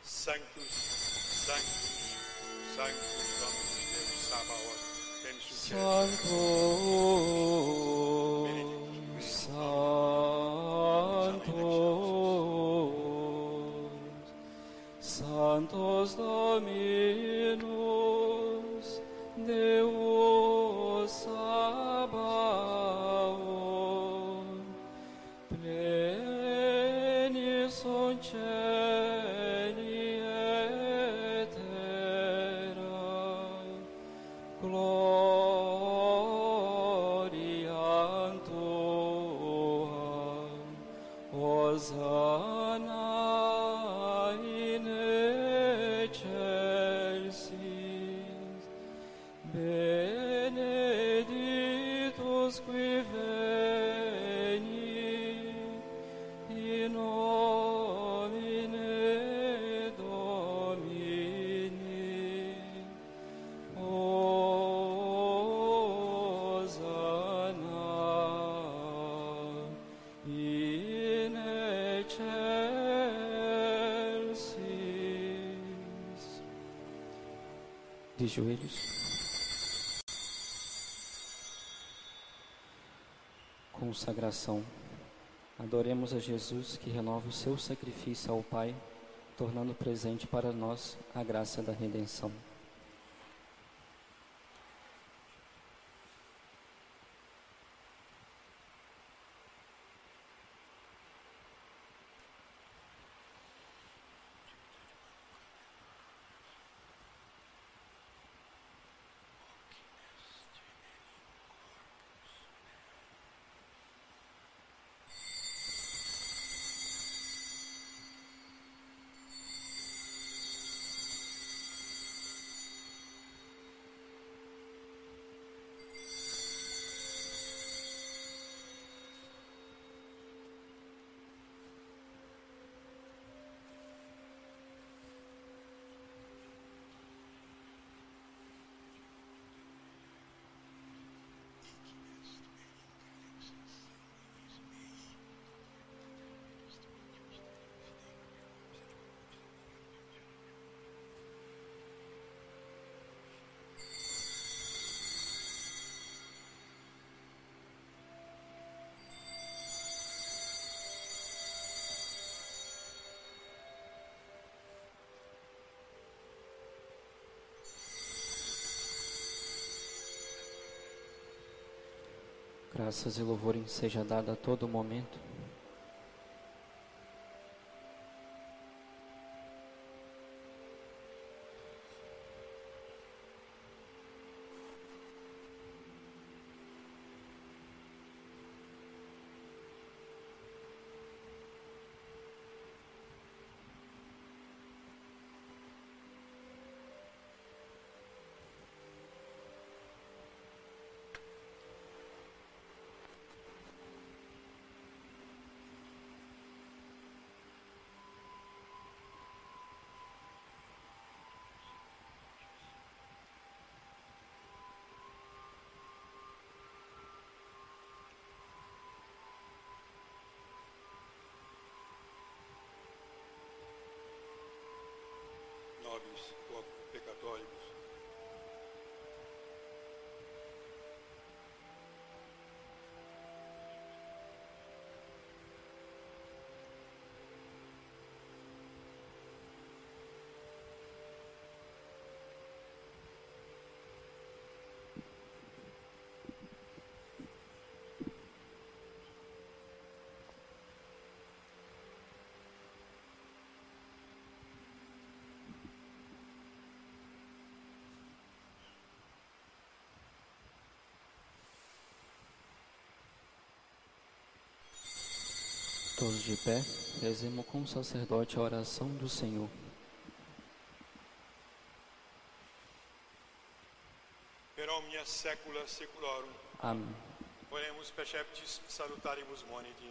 Sanctus, Sanctus, Sanctus, Dominus Deus Sabaoth, en sucede. Sanctus, Sanctus, de joelhos. Consagração. Adoremos a Jesus que renova o seu sacrifício ao Pai, tornando presente para nós a graça da redenção. Graças e louvores seja dado a todo momento. Quod Todos de pé, rezemos com o sacerdote a oração do Senhor. Per omnia saecula saeculorum. Amém. Oremus preceptis salutaribus moniti.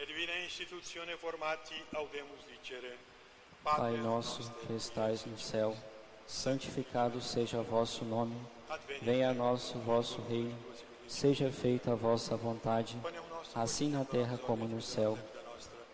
Et divina institutione formati audemus dicere. Pai nosso que estais no céu, santificado seja vosso nome. Venha a nós o vosso reino. Seja feita a vossa vontade, assim na terra como no céu.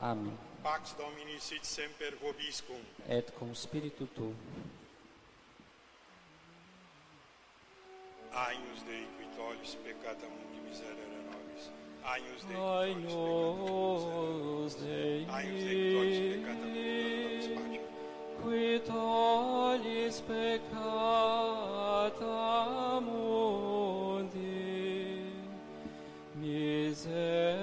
Amém. Pax Domini sit semper vobiscum. Et cum spiritu tuo. Agnus Dei qui tollis peccata mundi miserere nobis. Agnus Dei qui tollis peccata mundi miserere nobis. Qui tollis peccata mundi, miserere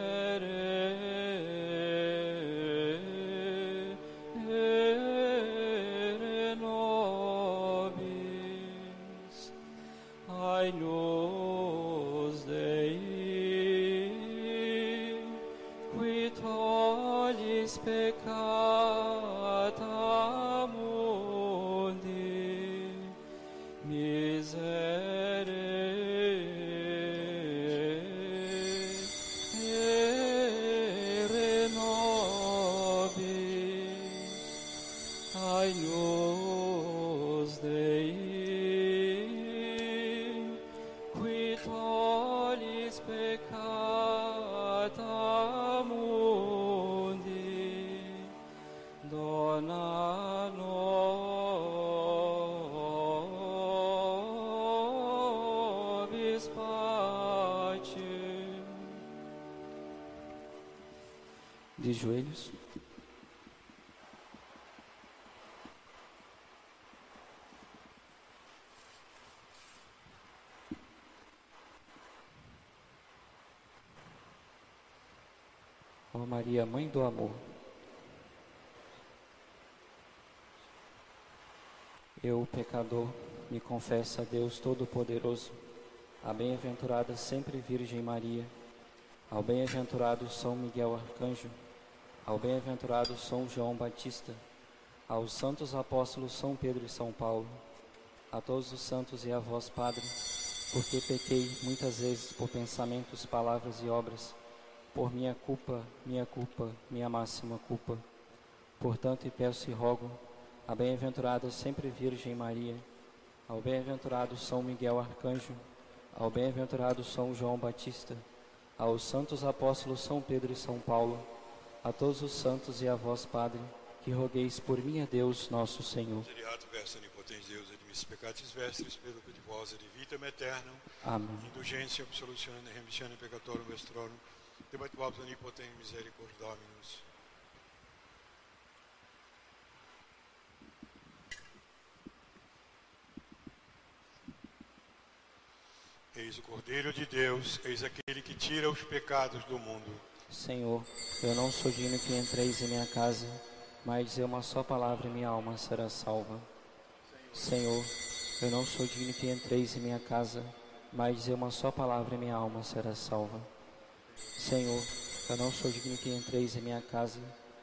Ó Maria, Mãe do Amor, eu, pecador, me confesso a Deus Todo-Poderoso, a bem-aventurada sempre Virgem Maria, ao bem-aventurado São Miguel Arcanjo, ao bem-aventurado São João Batista, aos santos apóstolos São Pedro e São Paulo, a todos os santos e a vós, Padre, porque pequei muitas vezes por pensamentos, palavras e obras, por minha culpa, minha culpa, minha máxima culpa. Portanto, e peço e rogo a bem-aventurada sempre Virgem Maria, ao bem-aventurado São Miguel Arcanjo, ao bem-aventurado São João Batista, aos santos apóstolos São Pedro e São Paulo, a todos os santos e a vós, Padre, que rogueis por mim a Deus, nosso Senhor. Verso onipotente Deus, peccatis vestris, vitam aeternam, Amém. indulgentiam, absolutionem, remissionem peccatorum vestrorum, debat vobis omnipotente misericord Dominus. Eis o Cordeiro de Deus, eis aquele que tira os pecados do mundo. Senhor, eu não sou digno que entreis em minha casa, mas dizer uma só palavra e minha alma será salva. Senhor, eu não sou digno que entreis em minha casa, mas dizer uma só palavra e minha alma será salva. Senhor, eu não sou digno que entreis em minha casa,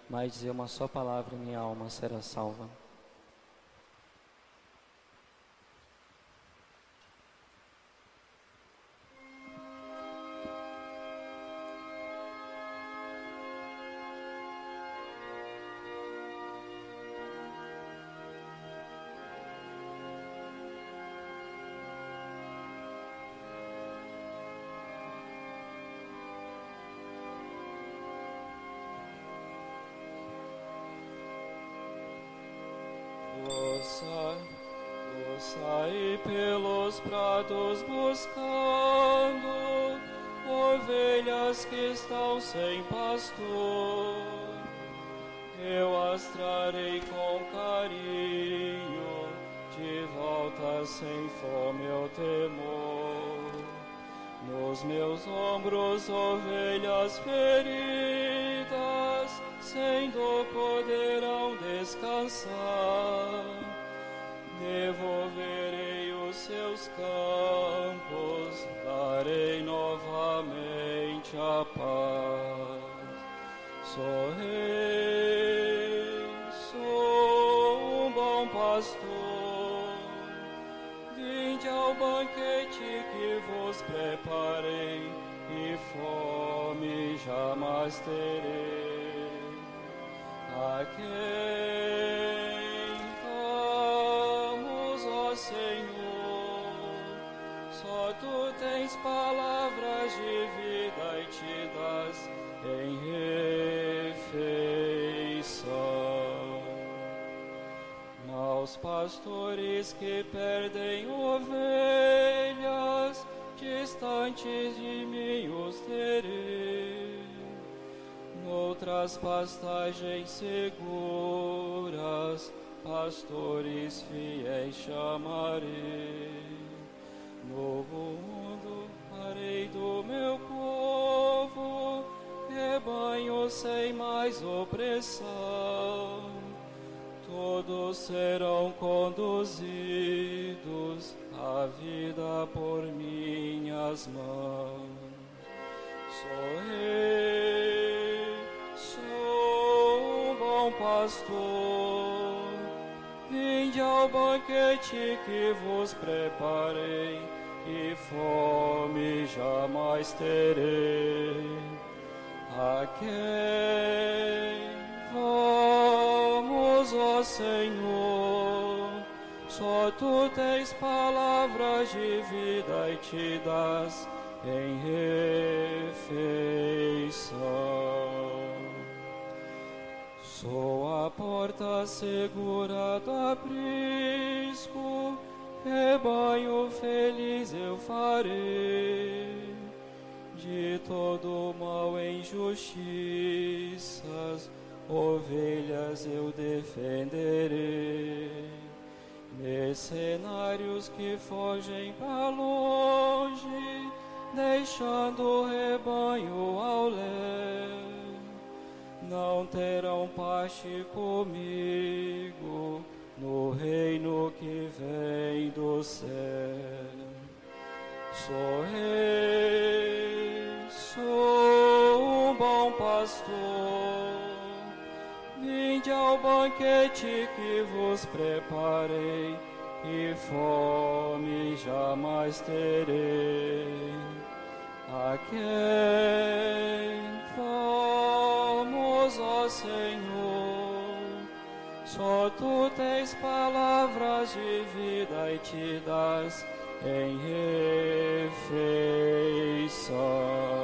mas dizer uma só palavra e minha alma será salva. Ovelhas que estão sem pastor. Eu as trarei com carinho, de volta sem fome ou temor. Nos meus ombros, ovelhas feridas, sem poderão descansar. Devolverei os seus campos, darei novamente a paz. Sou rei, sou um bom pastor. Vinde ao banquete que vos preparei, e fome jamais terei. A quem vamos, ó Senhor, tu tens palavras de vida e te das em refeição. Maus pastores que perdem ovelhas, distantes de mim os terei. Noutras pastagens seguras, pastores fiéis chamarei. Novo mundo farei do meu povo, rebanho sem mais opressão. Todos serão conduzidos à vida por minhas mãos. Sou rei, sou um bom pastor. Vinde ao banquete que vos preparei, e fome jamais terei. A quem vamos, ó Senhor? Só tu tens palavras de vida e te das em refeição. Sou a porta segura do aprisco, rebanho feliz eu farei. De todo mal em justiças, ovelhas eu defenderei. Mercenários que fogem para longe, deixando o rebanho ao léu não terão parte comigo no reino que vem do céu. Sou rei, sou um bom pastor. Vinde ao banquete que vos preparei, e fome jamais terei. A quem vamos, ó Senhor? Só tu tens palavras de vida e te das em refeição.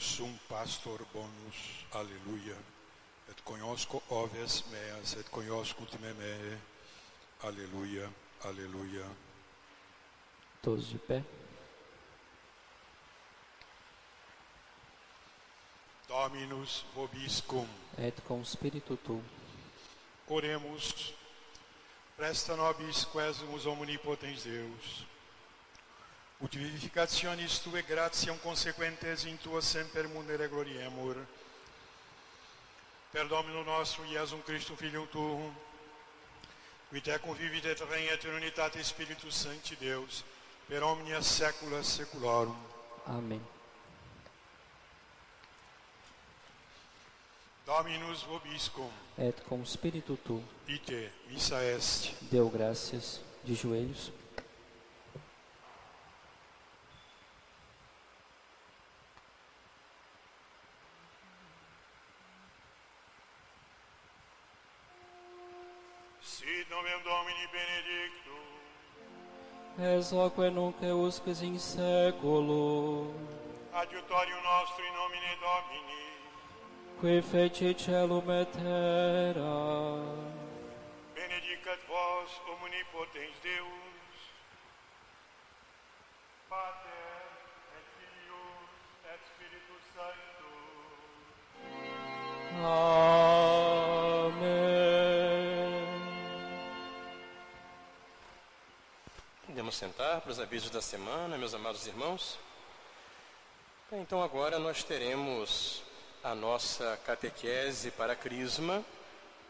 sum pastor bonus, aleluia. Et conosco oves meas, et conosco me me, aleluia, aleluia. Todos de pé. Dominus vobiscum. Et com spiritu tu. Oremos. Presta nobis quesumus omnipotens Deus. Ut vivificationis tue gratiam consequentes in tua semper mundere gloriemur. Per Domino nostro Iesum Christum Filium tuum, qui te convivit et regnet in unitate Spiritus Sancti Deus, per omnia saecula saeculorum. Amém. Dominus vobiscum. Et com spiritu tu. Ite, missa est. Deu graças de joelhos. Hoc nunc usques in seculo. Adiutorium nostro in nomine Domini. Qui feci celum et terra. Benedicat vos omnipotens Deus, Pater et Filius et Spiritus Sanctus. Amém. Podemos sentar para os avisos da semana, meus amados irmãos? Então agora nós teremos a nossa catequese para Crisma,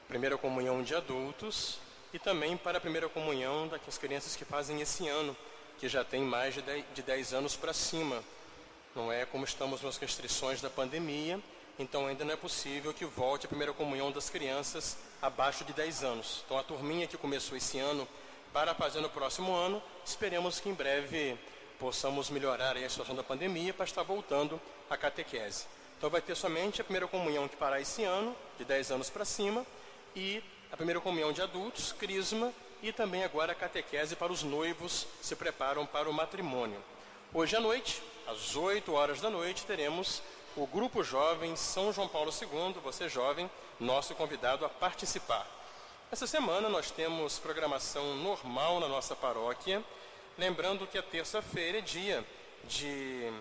primeira comunhão de adultos e também para a primeira comunhão das crianças que fazem esse ano, que já tem mais de 10 de 10 anos para cima. Não é como estamos nas restrições da pandemia, então ainda não é possível que volte a primeira comunhão das crianças abaixo de 10 anos. Então a turminha que começou esse ano para fazer no próximo ano, esperemos que em breve possamos melhorar a situação da pandemia para estar voltando à catequese. Então vai ter somente a primeira comunhão que fará esse ano, de 10 anos para cima, e a primeira comunhão de adultos, crisma, e também agora a catequese para os noivos se preparam para o matrimônio. Hoje à noite, às 8 horas da noite, teremos o Grupo Jovem São João Paulo II, você jovem, nosso convidado a participar. Essa semana nós temos programação normal na nossa paróquia, lembrando que a terça-feira é dia de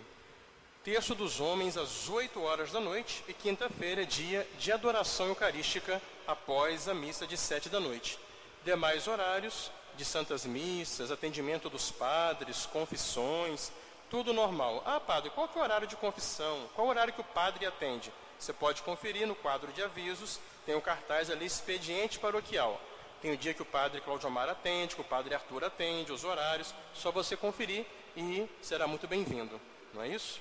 terço dos homens às 8 horas da noite e quinta-feira é dia de adoração eucarística após a missa de 7 da noite. Demais horários de santas missas, atendimento dos padres, confissões, tudo normal. Ah, padre, qual é o horário de confissão? Qual o horário que o padre atende? Você pode conferir no quadro de avisos, tem o cartaz ali, expediente paroquial. Tem o dia que o padre Claudio Amar atende, que o padre Arthur atende, os horários, só você conferir e será muito bem-vindo, não é isso?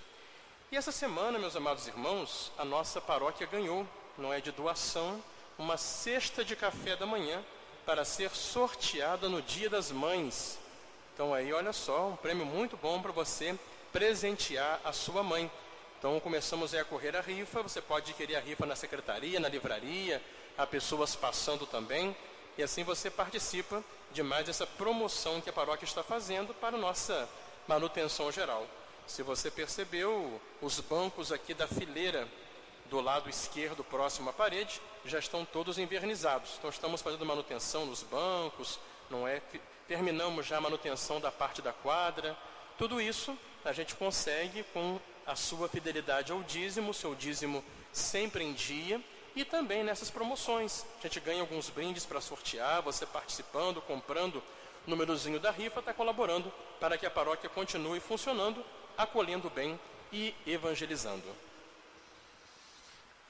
E essa semana, meus amados irmãos, a nossa paróquia ganhou, não é de doação, uma cesta de café da manhã para ser sorteada no Dia das Mães. Então aí, olha só, um prêmio muito bom para você presentear a sua mãe. Então começamos a correr a rifa, você pode adquirir a rifa na secretaria, na livraria, há pessoas passando também, e assim você participa de mais essa promoção que a paróquia está fazendo para a nossa manutenção geral. Se você percebeu, os bancos aqui da fileira do lado esquerdo, próximo à parede, já estão todos envernizados. Então estamos fazendo manutenção nos bancos, não é? Terminamos já a manutenção da parte da quadra. Tudo isso a gente consegue com a sua fidelidade ao dízimo, seu dízimo sempre em dia e também nessas promoções. A gente ganha alguns brindes para sortear, você participando, comprando o númerozinho da rifa, está colaborando para que a paróquia continue funcionando, acolhendo bem e evangelizando.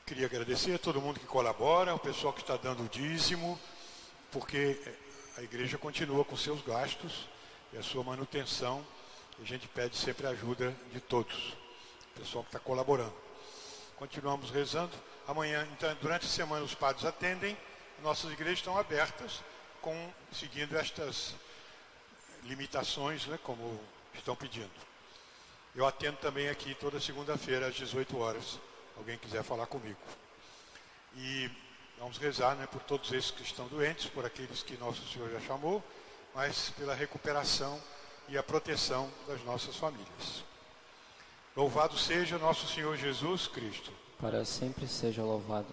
Queria agradecer a todo mundo que colabora, o pessoal que está dando o dízimo, porque a igreja continua com seus gastos e a sua manutenção. E a gente pede sempre a ajuda de todos, pessoal que está colaborando. Continuamos rezando. Amanhã, então, durante a semana, os padres atendem. Nossas igrejas estão abertas, com, seguindo estas limitações, né, como estão pedindo. Eu atendo também aqui toda segunda-feira às 18 horas alguém quiser falar comigo. E vamos rezar né, por todos esses que estão doentes, por aqueles que Nosso Senhor já chamou, mas pela recuperação e a proteção das nossas famílias. Louvado seja nosso Senhor Jesus Cristo. Para sempre seja louvado.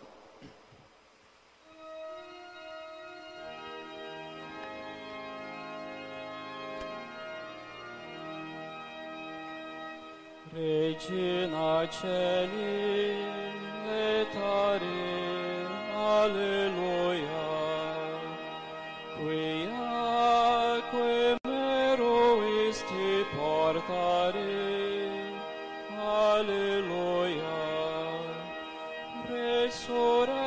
Regina Celi, letare, alleluia, quia que mero isti portare, horas.